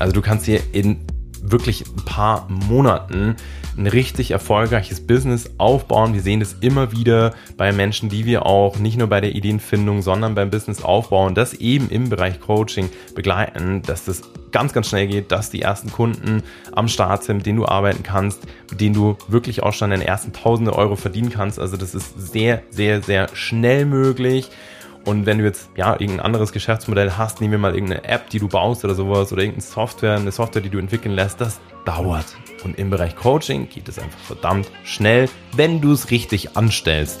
Also du kannst hier in wirklich ein paar Monaten ein richtig erfolgreiches Business aufbauen. Wir sehen das immer wieder bei Menschen, die wir auch nicht nur bei der Ideenfindung, sondern beim Business aufbauen, das eben im Bereich Coaching begleiten, dass das ganz, ganz schnell geht, dass die ersten Kunden am Start sind, mit denen du arbeiten kannst, mit denen du wirklich auch schon deine ersten tausende Euro verdienen kannst. Also das ist sehr, sehr, sehr schnell möglich. Und wenn du jetzt ja irgendein anderes Geschäftsmodell hast, nehmen wir mal irgendeine App, die du baust oder sowas oder irgendeine Software, eine Software, die du entwickeln lässt, das dauert. Und im Bereich Coaching geht es einfach verdammt schnell, wenn du es richtig anstellst.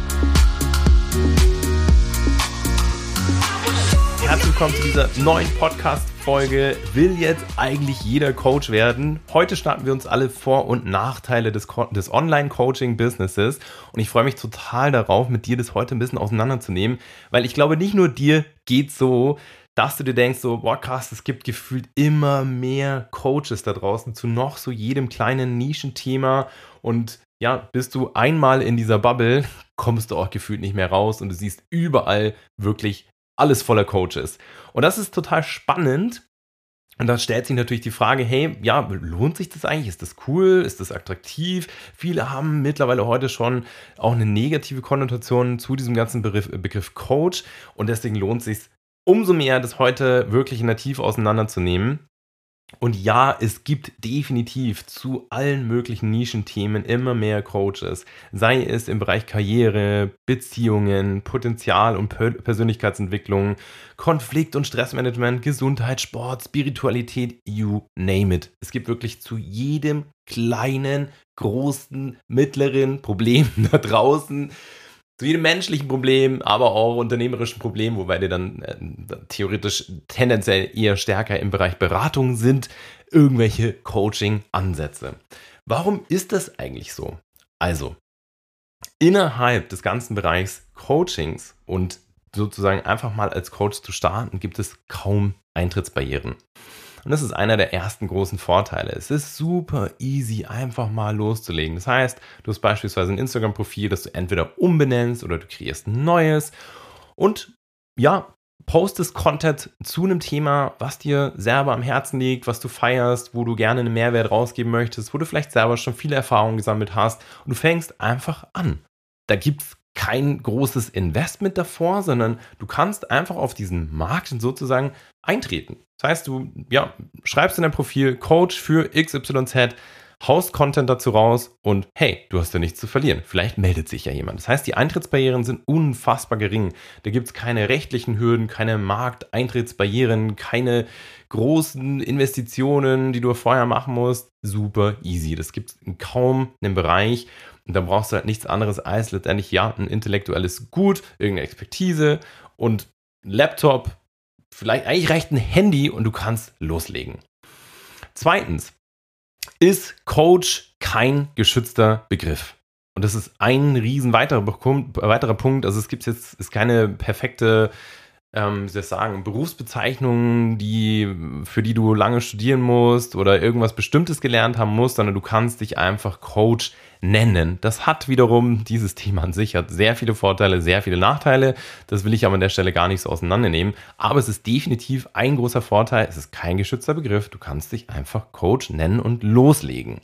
Herzlich willkommen zu dieser neuen Podcast-Folge. Will jetzt eigentlich jeder Coach werden? Heute starten wir uns alle Vor- und Nachteile des, des Online-Coaching-Businesses. Und ich freue mich total darauf, mit dir das heute ein bisschen auseinanderzunehmen, weil ich glaube, nicht nur dir geht so, dass du dir denkst, so, boah, krass, es gibt gefühlt immer mehr Coaches da draußen zu noch so jedem kleinen Nischenthema und ja, bist du einmal in dieser Bubble, kommst du auch gefühlt nicht mehr raus und du siehst überall wirklich alles voller Coaches. Und das ist total spannend. Und da stellt sich natürlich die Frage, hey, ja, lohnt sich das eigentlich? Ist das cool? Ist das attraktiv? Viele haben mittlerweile heute schon auch eine negative Konnotation zu diesem ganzen Begriff, Begriff Coach. Und deswegen lohnt es sich umso mehr, das heute wirklich nativ auseinanderzunehmen. Und ja, es gibt definitiv zu allen möglichen Nischenthemen immer mehr Coaches, sei es im Bereich Karriere, Beziehungen, Potenzial und Persönlichkeitsentwicklung, Konflikt- und Stressmanagement, Gesundheit, Sport, Spiritualität, you name it. Es gibt wirklich zu jedem kleinen, großen, mittleren Problem da draußen zu jedem menschlichen Problem, aber auch unternehmerischen Problem, wobei die dann äh, theoretisch tendenziell eher stärker im Bereich Beratung sind, irgendwelche Coaching-Ansätze. Warum ist das eigentlich so? Also, innerhalb des ganzen Bereichs Coachings und sozusagen einfach mal als Coach zu starten, gibt es kaum Eintrittsbarrieren. Und das ist einer der ersten großen Vorteile. Es ist super easy, einfach mal loszulegen. Das heißt, du hast beispielsweise ein Instagram-Profil, das du entweder umbenennst oder du kreierst ein neues und ja, postest Content zu einem Thema, was dir selber am Herzen liegt, was du feierst, wo du gerne einen Mehrwert rausgeben möchtest, wo du vielleicht selber schon viele Erfahrungen gesammelt hast und du fängst einfach an. Da gibt es kein großes Investment davor, sondern du kannst einfach auf diesen Markt sozusagen eintreten. Das heißt, du ja, schreibst in dein Profil Coach für XYZ, haust Content dazu raus und hey, du hast ja nichts zu verlieren. Vielleicht meldet sich ja jemand. Das heißt, die Eintrittsbarrieren sind unfassbar gering. Da gibt es keine rechtlichen Hürden, keine Markteintrittsbarrieren, keine großen Investitionen, die du vorher machen musst. Super easy. Das gibt es in kaum einem Bereich. Und da brauchst du halt nichts anderes als letztendlich, ja, ein intellektuelles Gut, irgendeine Expertise und Laptop, vielleicht eigentlich reicht ein Handy und du kannst loslegen. Zweitens, ist Coach kein geschützter Begriff? Und das ist ein riesen weiterer, weiterer Punkt. Also es gibt jetzt ist keine perfekte ähm, wie soll ich sagen, Berufsbezeichnungen, die, für die du lange studieren musst oder irgendwas Bestimmtes gelernt haben musst, sondern du kannst dich einfach Coach nennen. Das hat wiederum, dieses Thema an sich hat sehr viele Vorteile, sehr viele Nachteile. Das will ich aber an der Stelle gar nicht so auseinandernehmen. Aber es ist definitiv ein großer Vorteil. Es ist kein geschützter Begriff. Du kannst dich einfach Coach nennen und loslegen.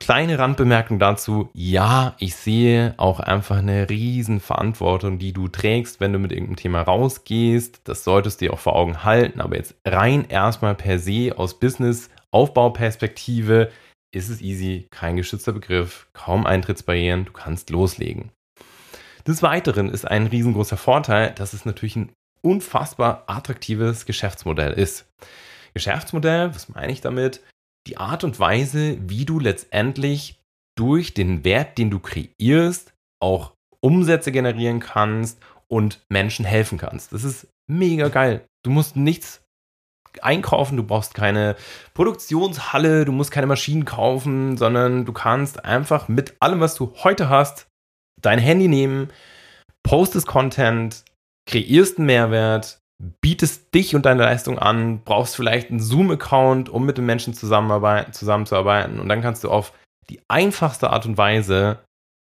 Kleine Randbemerkung dazu. Ja, ich sehe auch einfach eine riesen Verantwortung, die du trägst, wenn du mit irgendeinem Thema rausgehst. Das solltest du dir auch vor Augen halten. Aber jetzt rein erstmal per se aus Business-Aufbauperspektive ist es easy, kein geschützter Begriff, kaum Eintrittsbarrieren, du kannst loslegen. Des Weiteren ist ein riesengroßer Vorteil, dass es natürlich ein unfassbar attraktives Geschäftsmodell ist. Geschäftsmodell, was meine ich damit? Die Art und Weise, wie du letztendlich durch den Wert, den du kreierst, auch Umsätze generieren kannst und Menschen helfen kannst. Das ist mega geil. Du musst nichts einkaufen, du brauchst keine Produktionshalle, du musst keine Maschinen kaufen, sondern du kannst einfach mit allem, was du heute hast, dein Handy nehmen, postest Content, kreierst einen Mehrwert, bietest dich und deine Leistung an, brauchst vielleicht einen Zoom-Account, um mit den Menschen zusammenzuarbeiten und dann kannst du auf die einfachste Art und Weise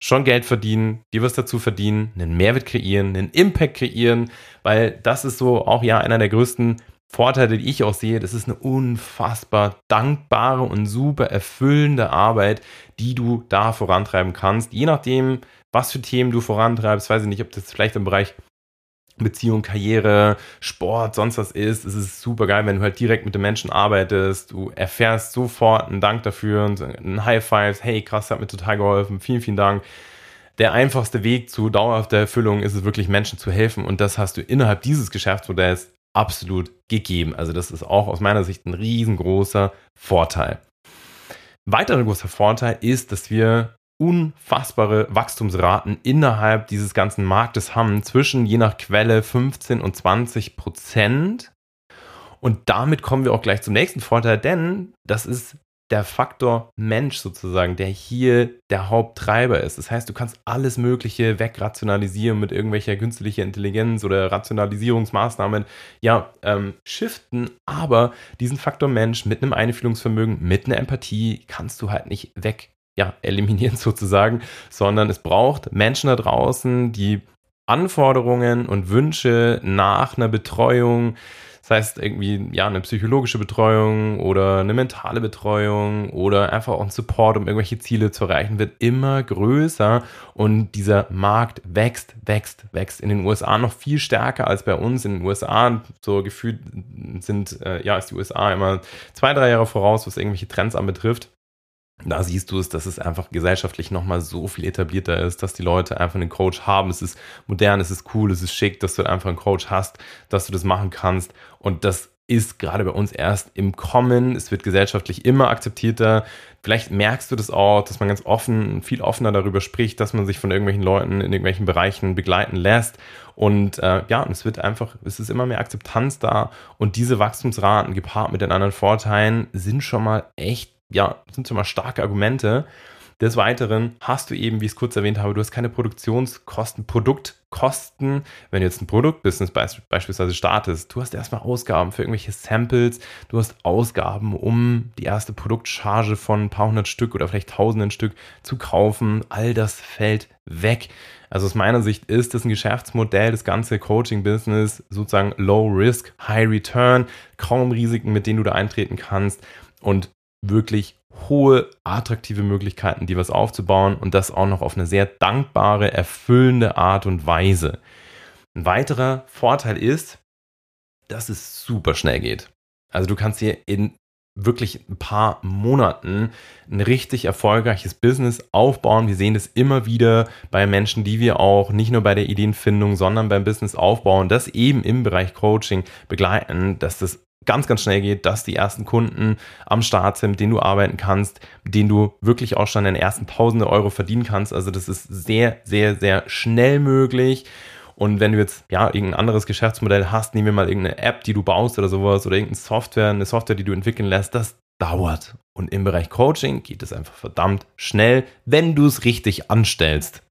schon Geld verdienen, dir was dazu verdienen, einen Mehrwert kreieren, einen Impact kreieren, weil das ist so auch ja einer der größten Vorteile, die ich auch sehe. Das ist eine unfassbar dankbare und super erfüllende Arbeit, die du da vorantreiben kannst. Je nachdem, was für Themen du vorantreibst, weiß ich nicht, ob das vielleicht im Bereich Beziehung, Karriere, Sport, sonst was ist. Es ist super geil, wenn du halt direkt mit den Menschen arbeitest. Du erfährst sofort einen Dank dafür und ein High Five. Hey, krass, hat mir total geholfen. Vielen, vielen Dank. Der einfachste Weg zu dauerhafter Erfüllung ist es wirklich, Menschen zu helfen. Und das hast du innerhalb dieses Geschäftsmodells absolut gegeben. Also das ist auch aus meiner Sicht ein riesengroßer Vorteil. Weiterer großer Vorteil ist, dass wir unfassbare Wachstumsraten innerhalb dieses ganzen Marktes haben, zwischen je nach Quelle 15 und 20 Prozent. Und damit kommen wir auch gleich zum nächsten Vorteil, denn das ist der Faktor Mensch sozusagen, der hier der Haupttreiber ist. Das heißt, du kannst alles Mögliche wegrationalisieren mit irgendwelcher künstlicher Intelligenz oder Rationalisierungsmaßnahmen, ja, ähm, shiften, aber diesen Faktor Mensch mit einem Einfühlungsvermögen, mit einer Empathie kannst du halt nicht weg ja, eliminieren sozusagen, sondern es braucht Menschen da draußen, die Anforderungen und Wünsche nach einer Betreuung, das heißt irgendwie ja eine psychologische Betreuung oder eine mentale Betreuung oder einfach auch ein Support, um irgendwelche Ziele zu erreichen, wird immer größer und dieser Markt wächst, wächst, wächst. In den USA noch viel stärker als bei uns. In den USA so gefühlt sind äh, ja ist die USA immer zwei drei Jahre voraus, was irgendwelche Trends anbetrifft da siehst du es, dass es einfach gesellschaftlich nochmal so viel etablierter ist, dass die Leute einfach einen Coach haben. Es ist modern, es ist cool, es ist schick, dass du einfach einen Coach hast, dass du das machen kannst. Und das ist gerade bei uns erst im Kommen. Es wird gesellschaftlich immer akzeptierter. Vielleicht merkst du das auch, dass man ganz offen, viel offener darüber spricht, dass man sich von irgendwelchen Leuten in irgendwelchen Bereichen begleiten lässt. Und äh, ja, es wird einfach, es ist immer mehr Akzeptanz da. Und diese Wachstumsraten gepaart mit den anderen Vorteilen sind schon mal echt ja, sind schon mal starke Argumente. Des Weiteren hast du eben, wie ich es kurz erwähnt habe, du hast keine Produktionskosten, Produktkosten. Wenn du jetzt ein Produktbusiness beispielsweise startest, du hast erstmal Ausgaben für irgendwelche Samples, du hast Ausgaben, um die erste Produktcharge von ein paar hundert Stück oder vielleicht tausenden Stück zu kaufen. All das fällt weg. Also aus meiner Sicht ist das ein Geschäftsmodell, das ganze Coaching-Business sozusagen Low Risk, High Return, kaum Risiken, mit denen du da eintreten kannst. Und wirklich hohe, attraktive Möglichkeiten, dir was aufzubauen und das auch noch auf eine sehr dankbare, erfüllende Art und Weise. Ein weiterer Vorteil ist, dass es super schnell geht. Also du kannst dir in wirklich ein paar Monaten ein richtig erfolgreiches Business aufbauen. Wir sehen das immer wieder bei Menschen, die wir auch nicht nur bei der Ideenfindung, sondern beim Business aufbauen, das eben im Bereich Coaching begleiten, dass das ganz, ganz schnell geht, dass die ersten Kunden am Start sind, mit denen du arbeiten kannst, mit denen du wirklich auch schon deine ersten tausende Euro verdienen kannst. Also das ist sehr, sehr, sehr schnell möglich. Und wenn du jetzt ja irgendein anderes Geschäftsmodell hast, nehmen wir mal irgendeine App, die du baust oder sowas oder irgendeine Software, eine Software, die du entwickeln lässt, das dauert. Und im Bereich Coaching geht es einfach verdammt schnell, wenn du es richtig anstellst.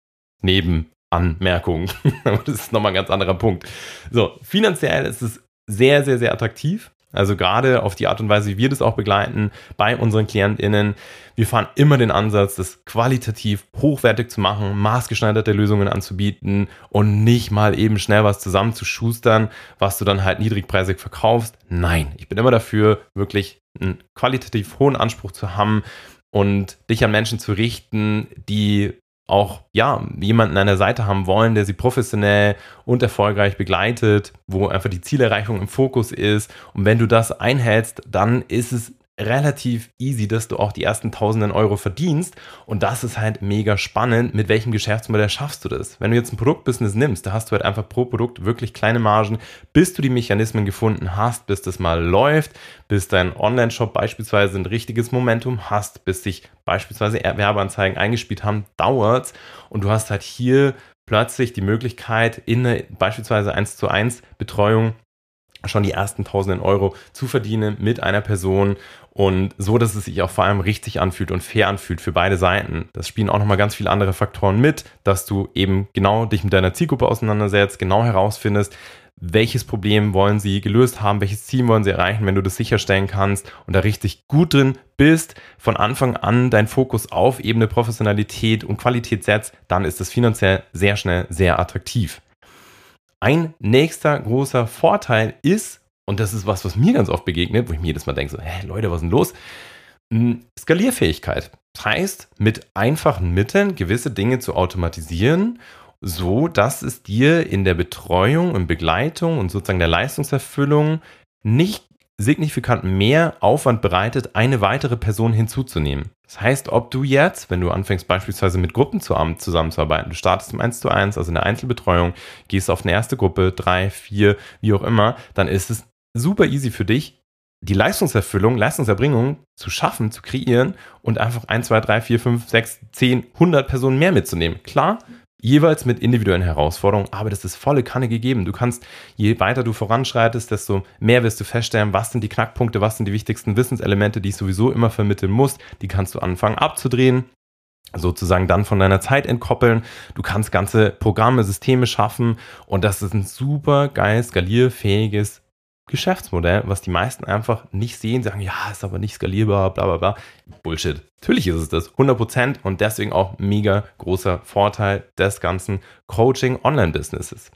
Neben Anmerkungen. das ist nochmal ein ganz anderer Punkt. So, finanziell ist es sehr, sehr, sehr attraktiv. Also gerade auf die Art und Weise, wie wir das auch begleiten bei unseren KlientInnen. Wir fahren immer den Ansatz, das qualitativ hochwertig zu machen, maßgeschneiderte Lösungen anzubieten und nicht mal eben schnell was zusammenzuschustern, was du dann halt niedrigpreisig verkaufst. Nein, ich bin immer dafür, wirklich einen qualitativ hohen Anspruch zu haben und dich an Menschen zu richten, die auch ja jemanden an der Seite haben wollen, der sie professionell und erfolgreich begleitet, wo einfach die Zielerreichung im Fokus ist. Und wenn du das einhältst, dann ist es relativ easy, dass du auch die ersten tausenden Euro verdienst. Und das ist halt mega spannend. Mit welchem Geschäftsmodell schaffst du das? Wenn du jetzt ein Produktbusiness nimmst, da hast du halt einfach pro Produkt wirklich kleine Margen, bis du die Mechanismen gefunden hast, bis das mal läuft, bis dein Online-Shop beispielsweise ein richtiges Momentum hast, bis sich beispielsweise Werbeanzeigen eingespielt haben, dauert's. Und du hast halt hier plötzlich die Möglichkeit, in eine beispielsweise 1 zu 1 Betreuung schon die ersten tausenden Euro zu verdienen mit einer Person und so, dass es sich auch vor allem richtig anfühlt und fair anfühlt für beide Seiten. Das spielen auch nochmal ganz viele andere Faktoren mit, dass du eben genau dich mit deiner Zielgruppe auseinandersetzt, genau herausfindest, welches Problem wollen sie gelöst haben, welches Ziel wollen sie erreichen, wenn du das sicherstellen kannst und da richtig gut drin bist, von Anfang an dein Fokus auf Ebene Professionalität und Qualität setzt, dann ist das finanziell sehr schnell sehr attraktiv. Ein nächster großer Vorteil ist, und das ist was, was mir ganz oft begegnet, wo ich mir jedes Mal denke, so, hä, Leute, was ist denn los? Hm, Skalierfähigkeit. Das heißt, mit einfachen Mitteln gewisse Dinge zu automatisieren, so dass es dir in der Betreuung und Begleitung und sozusagen der Leistungserfüllung nicht signifikant mehr Aufwand bereitet, eine weitere Person hinzuzunehmen. Das heißt, ob du jetzt, wenn du anfängst beispielsweise mit Gruppen zusammenzuarbeiten, du startest im 1 zu 1, also in der Einzelbetreuung, gehst auf eine erste Gruppe, drei, vier, wie auch immer, dann ist es super easy für dich, die Leistungserfüllung, Leistungserbringung zu schaffen, zu kreieren und einfach 1, 2, 3, 4, 5, 6, 10, 100 Personen mehr mitzunehmen. Klar, jeweils mit individuellen Herausforderungen, aber das ist volle Kanne gegeben. Du kannst, je weiter du voranschreitest, desto mehr wirst du feststellen, was sind die Knackpunkte, was sind die wichtigsten Wissenselemente, die ich sowieso immer vermitteln muss. Die kannst du anfangen abzudrehen sozusagen dann von deiner Zeit entkoppeln. Du kannst ganze Programme, Systeme schaffen und das ist ein super geil skalierfähiges Geschäftsmodell, was die meisten einfach nicht sehen, sagen, ja, ist aber nicht skalierbar, bla bla bla. Bullshit. Natürlich ist es das, 100% und deswegen auch mega großer Vorteil des ganzen Coaching-Online-Businesses.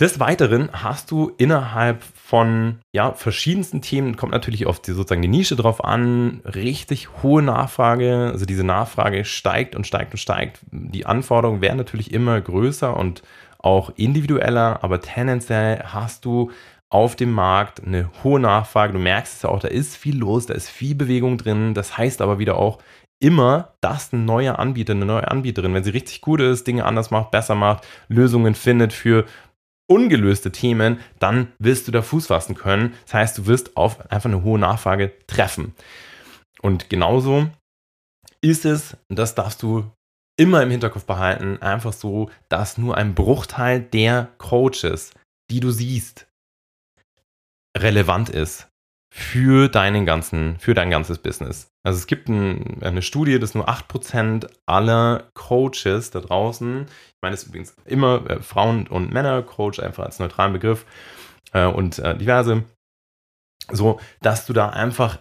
Des Weiteren hast du innerhalb von ja, verschiedensten Themen, kommt natürlich auf die, sozusagen die Nische drauf an, richtig hohe Nachfrage. Also diese Nachfrage steigt und steigt und steigt. Die Anforderungen werden natürlich immer größer und auch individueller, aber tendenziell hast du auf dem Markt, eine hohe Nachfrage. Du merkst es ja auch, da ist viel los, da ist viel Bewegung drin. Das heißt aber wieder auch immer, dass ein neuer Anbieter, eine neue Anbieterin, wenn sie richtig gut ist, Dinge anders macht, besser macht, Lösungen findet für ungelöste Themen, dann wirst du da Fuß fassen können. Das heißt, du wirst auf einfach eine hohe Nachfrage treffen. Und genauso ist es, das darfst du immer im Hinterkopf behalten, einfach so, dass nur ein Bruchteil der Coaches, die du siehst, relevant ist für deinen ganzen, für dein ganzes Business. Also es gibt ein, eine Studie, dass nur 8% aller Coaches da draußen, ich meine es übrigens immer äh, Frauen und Männer, Coach einfach als neutralen Begriff äh, und äh, diverse, so, dass du da einfach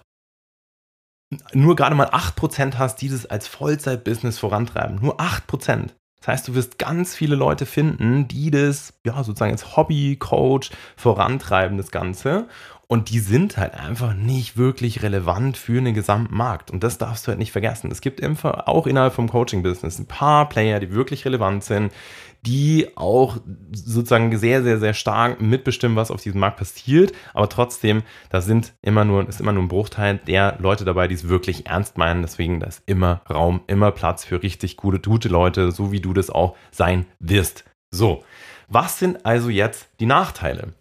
nur gerade mal 8% hast, die das als Vollzeit-Business vorantreiben. Nur 8%. Das heißt, du wirst ganz viele Leute finden, die das ja sozusagen als Hobby-Coach vorantreiben, das Ganze. Und die sind halt einfach nicht wirklich relevant für einen gesamten Markt. Und das darfst du halt nicht vergessen. Es gibt auch innerhalb vom Coaching-Business ein paar Player, die wirklich relevant sind, die auch sozusagen sehr, sehr, sehr stark mitbestimmen, was auf diesem Markt passiert. Aber trotzdem, da sind immer nur, ist immer nur ein Bruchteil der Leute dabei, die es wirklich ernst meinen. Deswegen, da ist immer Raum, immer Platz für richtig gute, gute Leute, so wie du das auch sein wirst. So. Was sind also jetzt die Nachteile?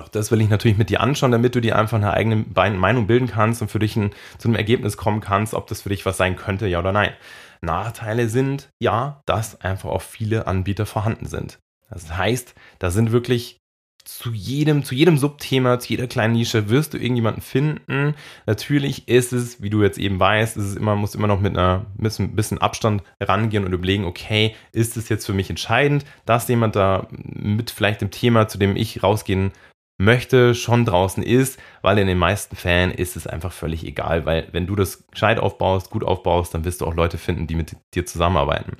Auch das will ich natürlich mit dir anschauen, damit du dir einfach eine eigene Meinung bilden kannst und für dich ein, zu einem Ergebnis kommen kannst, ob das für dich was sein könnte, ja oder nein. Nachteile sind, ja, dass einfach auch viele Anbieter vorhanden sind. Das heißt, da sind wirklich zu jedem, zu jedem Subthema, zu jeder kleinen Nische wirst du irgendjemanden finden. Natürlich ist es, wie du jetzt eben weißt, ist es immer, muss immer noch mit einer bisschen, bisschen Abstand rangehen und überlegen, okay, ist es jetzt für mich entscheidend, dass jemand da mit vielleicht dem Thema, zu dem ich rausgehen möchte, schon draußen ist, weil in den meisten Fällen ist es einfach völlig egal, weil wenn du das gescheit aufbaust, gut aufbaust, dann wirst du auch Leute finden, die mit dir zusammenarbeiten.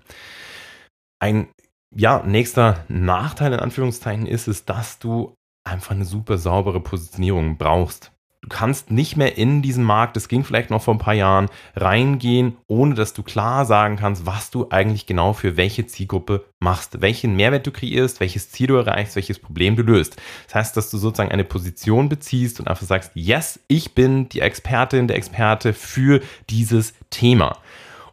Ein ja, nächster Nachteil in Anführungszeichen ist es, dass du einfach eine super saubere Positionierung brauchst. Du kannst nicht mehr in diesen Markt, das ging vielleicht noch vor ein paar Jahren, reingehen, ohne dass du klar sagen kannst, was du eigentlich genau für welche Zielgruppe machst, welchen Mehrwert du kreierst, welches Ziel du erreichst, welches Problem du löst. Das heißt, dass du sozusagen eine Position beziehst und einfach sagst, yes, ich bin die Expertin, der Experte für dieses Thema.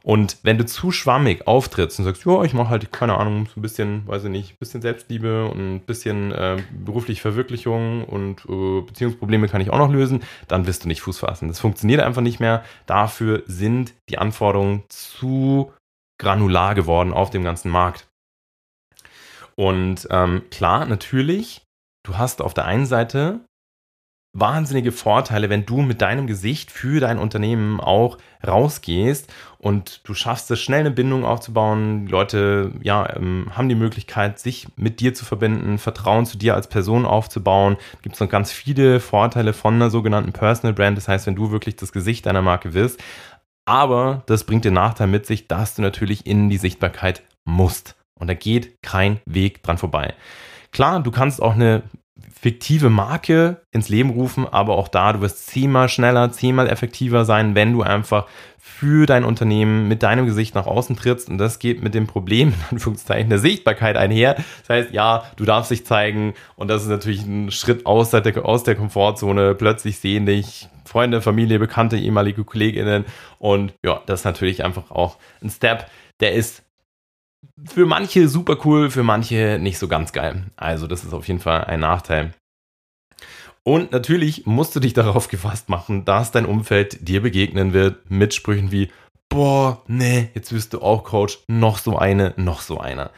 Und wenn du zu schwammig auftrittst und sagst, ja, ich mache halt, keine Ahnung, so ein bisschen, weiß ich nicht, ein bisschen Selbstliebe und ein bisschen äh, berufliche Verwirklichung und äh, Beziehungsprobleme kann ich auch noch lösen, dann wirst du nicht Fuß fassen. Das funktioniert einfach nicht mehr. Dafür sind die Anforderungen zu granular geworden auf dem ganzen Markt. Und ähm, klar, natürlich du hast auf der einen Seite wahnsinnige Vorteile, wenn du mit deinem Gesicht für dein Unternehmen auch rausgehst und du schaffst es, schnell eine Bindung aufzubauen. Die Leute ja, ähm, haben die Möglichkeit, sich mit dir zu verbinden, Vertrauen zu dir als Person aufzubauen. Gibt es noch ganz viele Vorteile von einer sogenannten Personal Brand. Das heißt, wenn du wirklich das Gesicht deiner Marke wirst. Aber das bringt den Nachteil mit sich, dass du natürlich in die Sichtbarkeit musst. Und da geht kein Weg dran vorbei. Klar, du kannst auch eine fiktive Marke ins Leben rufen, aber auch da, du wirst zehnmal schneller, zehnmal effektiver sein, wenn du einfach für dein Unternehmen mit deinem Gesicht nach außen trittst. Und das geht mit dem Problem, in Anführungszeichen, der Sichtbarkeit einher. Das heißt, ja, du darfst dich zeigen und das ist natürlich ein Schritt aus der, aus der Komfortzone. Plötzlich sehen dich Freunde, Familie, Bekannte, ehemalige KollegInnen. Und ja, das ist natürlich einfach auch ein Step, der ist für manche super cool, für manche nicht so ganz geil. Also das ist auf jeden Fall ein Nachteil. Und natürlich musst du dich darauf gefasst machen, dass dein Umfeld dir begegnen wird mit Sprüchen wie, boah, nee, jetzt wirst du auch Coach, noch so eine, noch so einer.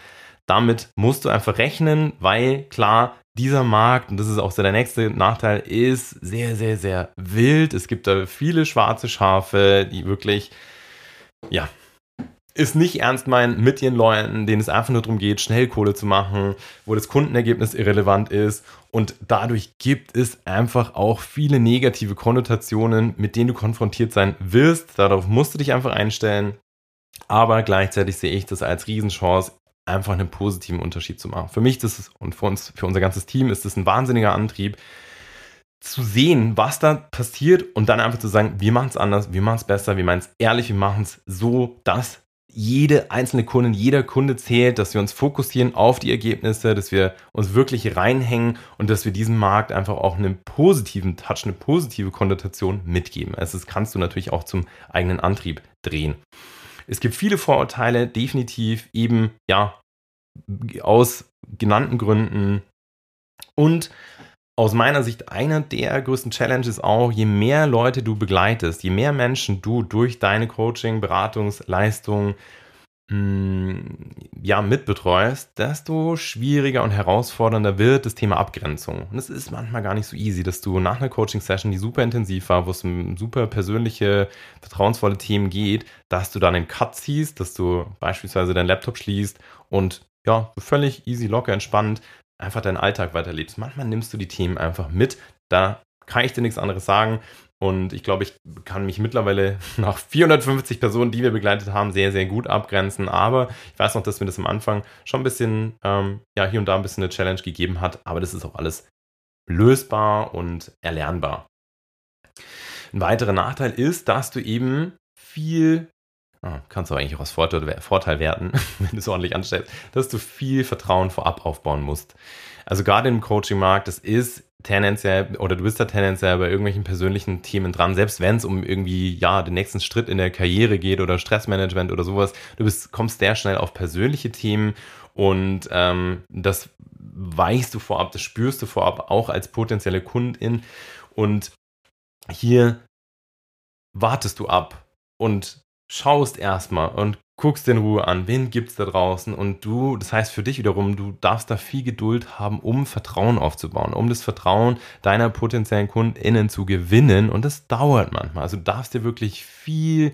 Damit musst du einfach rechnen, weil klar, dieser Markt, und das ist auch so der nächste Nachteil, ist sehr, sehr, sehr wild. Es gibt da viele schwarze Schafe, die wirklich, ja, ist nicht ernst meinen mit ihren Leuten, denen es einfach nur darum geht, schnell Kohle zu machen, wo das Kundenergebnis irrelevant ist. Und dadurch gibt es einfach auch viele negative Konnotationen, mit denen du konfrontiert sein wirst. Darauf musst du dich einfach einstellen. Aber gleichzeitig sehe ich das als Riesenchance, einfach einen positiven Unterschied zu machen. Für mich das ist, und für uns, für unser ganzes Team ist das ein wahnsinniger Antrieb, zu sehen, was da passiert und dann einfach zu sagen, wir machen es anders, wir machen es besser, wir meinen es ehrlich, wir machen es so, dass jede einzelne Kundin, jeder Kunde zählt, dass wir uns fokussieren auf die Ergebnisse, dass wir uns wirklich reinhängen und dass wir diesem Markt einfach auch einen positiven Touch, eine positive Konnotation mitgeben. Also das kannst du natürlich auch zum eigenen Antrieb drehen. Es gibt viele Vorurteile, definitiv eben, ja, aus genannten Gründen. Und aus meiner Sicht einer der größten Challenges auch, je mehr Leute du begleitest, je mehr Menschen du durch deine Coaching, Beratungsleistung mm, ja, mitbetreust, desto schwieriger und herausfordernder wird das Thema Abgrenzung. Und es ist manchmal gar nicht so easy, dass du nach einer Coaching-Session, die super intensiv war, wo es um super persönliche, vertrauensvolle Themen geht, dass du dann einen Cut ziehst, dass du beispielsweise deinen Laptop schließt und ja, völlig easy, locker, entspannt einfach deinen Alltag weiterlebst. Manchmal nimmst du die Themen einfach mit. Da kann ich dir nichts anderes sagen. Und ich glaube, ich kann mich mittlerweile nach 450 Personen, die wir begleitet haben, sehr, sehr gut abgrenzen. Aber ich weiß noch, dass mir das am Anfang schon ein bisschen, ähm, ja, hier und da ein bisschen eine Challenge gegeben hat. Aber das ist auch alles lösbar und erlernbar. Ein weiterer Nachteil ist, dass du eben viel Ah, kannst du eigentlich auch als Vorteil, Vorteil werten, wenn du es ordentlich anstellst, dass du viel Vertrauen vorab aufbauen musst. Also gerade im Coaching-Markt, das ist tendenziell, oder du bist da tendenziell bei irgendwelchen persönlichen Themen dran, selbst wenn es um irgendwie, ja, den nächsten Schritt in der Karriere geht oder Stressmanagement oder sowas, du bist, kommst sehr schnell auf persönliche Themen und ähm, das weichst du vorab, das spürst du vorab auch als potenzielle Kundin und hier wartest du ab und schaust erstmal und guckst in Ruhe an, wen gibt's da draußen und du, das heißt für dich wiederum, du darfst da viel Geduld haben, um Vertrauen aufzubauen, um das Vertrauen deiner potenziellen KundInnen zu gewinnen und das dauert manchmal. Also du darfst dir wirklich viel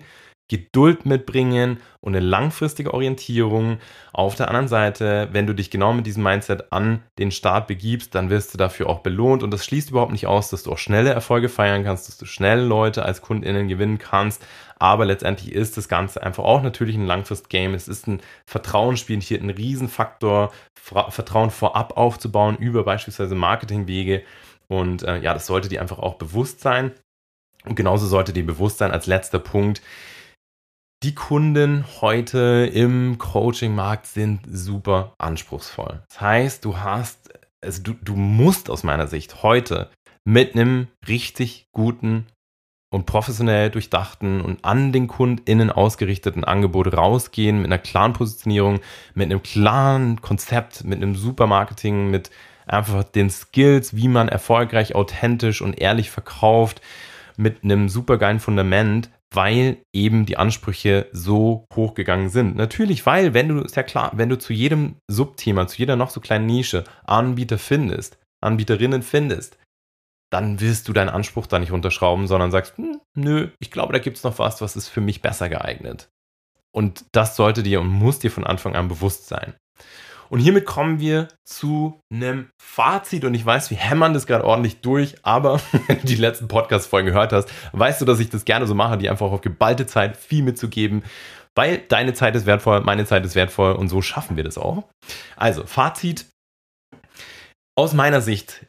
Geduld mitbringen und eine langfristige Orientierung. Auf der anderen Seite, wenn du dich genau mit diesem Mindset an den Start begibst, dann wirst du dafür auch belohnt und das schließt überhaupt nicht aus, dass du auch schnelle Erfolge feiern kannst, dass du schnell Leute als KundInnen gewinnen kannst. Aber letztendlich ist das Ganze einfach auch natürlich ein Langfrist-Game. Es ist ein Vertrauensspiel, hier ein Riesenfaktor, Vertrauen vorab aufzubauen über beispielsweise Marketingwege. Und äh, ja, das sollte dir einfach auch bewusst sein. Und genauso sollte dir bewusst sein als letzter Punkt, die Kunden heute im Coaching-Markt sind super anspruchsvoll. Das heißt, du hast, also du, du musst aus meiner Sicht heute mit einem richtig guten und professionell durchdachten und an den KundInnen ausgerichteten Angebot rausgehen mit einer klaren Positionierung, mit einem klaren Konzept, mit einem super Marketing, mit einfach den Skills, wie man erfolgreich, authentisch und ehrlich verkauft, mit einem super geilen Fundament, weil eben die Ansprüche so hoch gegangen sind. Natürlich, weil, wenn du, ist ja klar, wenn du zu jedem Subthema, zu jeder noch so kleinen Nische Anbieter findest, Anbieterinnen findest, dann wirst du deinen Anspruch da nicht unterschrauben, sondern sagst, hm, nö, ich glaube, da gibt es noch was, was ist für mich besser geeignet. Und das sollte dir und muss dir von Anfang an bewusst sein. Und hiermit kommen wir zu einem Fazit. Und ich weiß, wir hämmern das gerade ordentlich durch, aber wenn du die letzten Podcast-Folgen gehört hast, weißt du, dass ich das gerne so mache, die einfach auf geballte Zeit viel mitzugeben. Weil deine Zeit ist wertvoll, meine Zeit ist wertvoll und so schaffen wir das auch. Also, Fazit. Aus meiner Sicht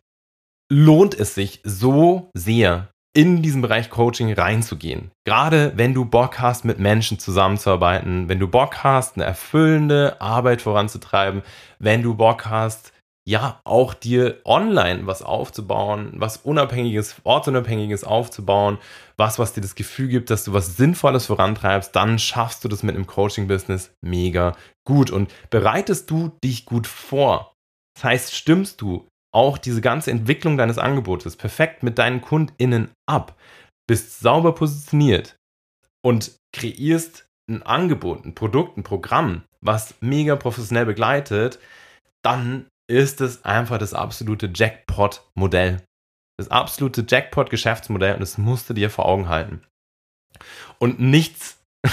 lohnt es sich so sehr, in diesen Bereich Coaching reinzugehen. Gerade wenn du Bock hast, mit Menschen zusammenzuarbeiten, wenn du Bock hast, eine erfüllende Arbeit voranzutreiben, wenn du Bock hast, ja, auch dir online was aufzubauen, was Unabhängiges, Ortsunabhängiges aufzubauen, was, was dir das Gefühl gibt, dass du was Sinnvolles vorantreibst, dann schaffst du das mit einem Coaching-Business mega gut. Und bereitest du dich gut vor? Das heißt, stimmst du auch diese ganze Entwicklung deines Angebotes perfekt mit deinen KundInnen ab, bist sauber positioniert und kreierst ein Angebot, ein Produkt, ein Programm, was mega professionell begleitet, dann ist es einfach das absolute Jackpot-Modell. Das absolute Jackpot-Geschäftsmodell und das musst du dir vor Augen halten. Und nichts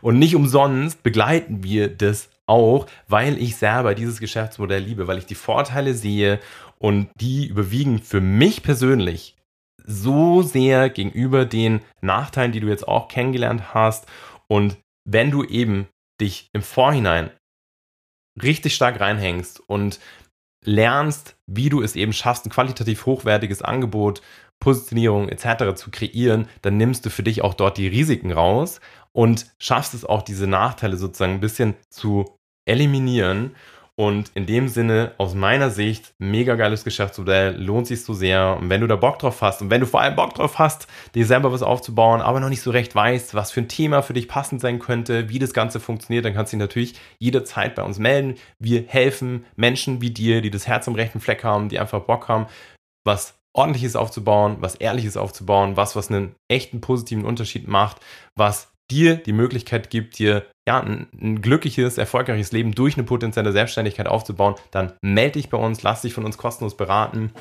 und nicht umsonst begleiten wir das auch, weil ich selber dieses Geschäftsmodell liebe, weil ich die Vorteile sehe und die überwiegen für mich persönlich so sehr gegenüber den Nachteilen, die du jetzt auch kennengelernt hast. Und wenn du eben dich im Vorhinein richtig stark reinhängst und lernst, wie du es eben schaffst, ein qualitativ hochwertiges Angebot, Positionierung etc. zu kreieren, dann nimmst du für dich auch dort die Risiken raus und schaffst es auch, diese Nachteile sozusagen ein bisschen zu eliminieren und in dem Sinne, aus meiner Sicht, mega geiles Geschäftsmodell, lohnt sich so sehr. Und wenn du da Bock drauf hast und wenn du vor allem Bock drauf hast, dir selber was aufzubauen, aber noch nicht so recht weißt, was für ein Thema für dich passend sein könnte, wie das Ganze funktioniert, dann kannst du dich natürlich jederzeit bei uns melden. Wir helfen Menschen wie dir, die das Herz am rechten Fleck haben, die einfach Bock haben, was ordentliches aufzubauen, was ehrliches aufzubauen, was, was einen echten positiven Unterschied macht, was dir die Möglichkeit gibt, dir ja, ein, ein, glückliches, erfolgreiches Leben durch eine potenzielle Selbstständigkeit aufzubauen, dann melde dich bei uns, lass dich von uns kostenlos beraten,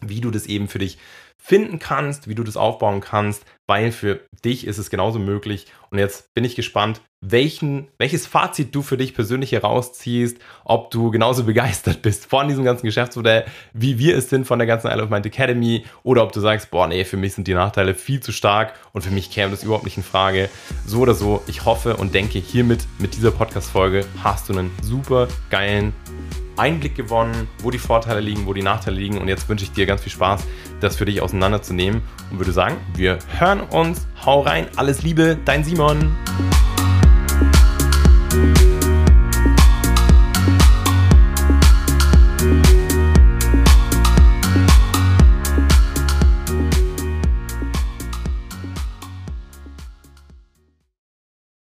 wie du das eben für dich finden kannst, wie du das aufbauen kannst, weil für dich ist es genauso möglich. Und jetzt bin ich gespannt, welchen, welches Fazit du für dich persönlich herausziehst, ob du genauso begeistert bist von diesem ganzen Geschäftsmodell, wie wir es sind von der ganzen Isle of Mind Academy, oder ob du sagst, boah, nee, für mich sind die Nachteile viel zu stark und für mich käme das überhaupt nicht in Frage. So oder so, ich hoffe und denke, hiermit mit dieser Podcast-Folge hast du einen super geilen Einblick gewonnen, wo die Vorteile liegen, wo die Nachteile liegen. Und jetzt wünsche ich dir ganz viel Spaß, das für dich auseinanderzunehmen. Und würde sagen, wir hören uns. Hau rein. Alles Liebe, dein Simon.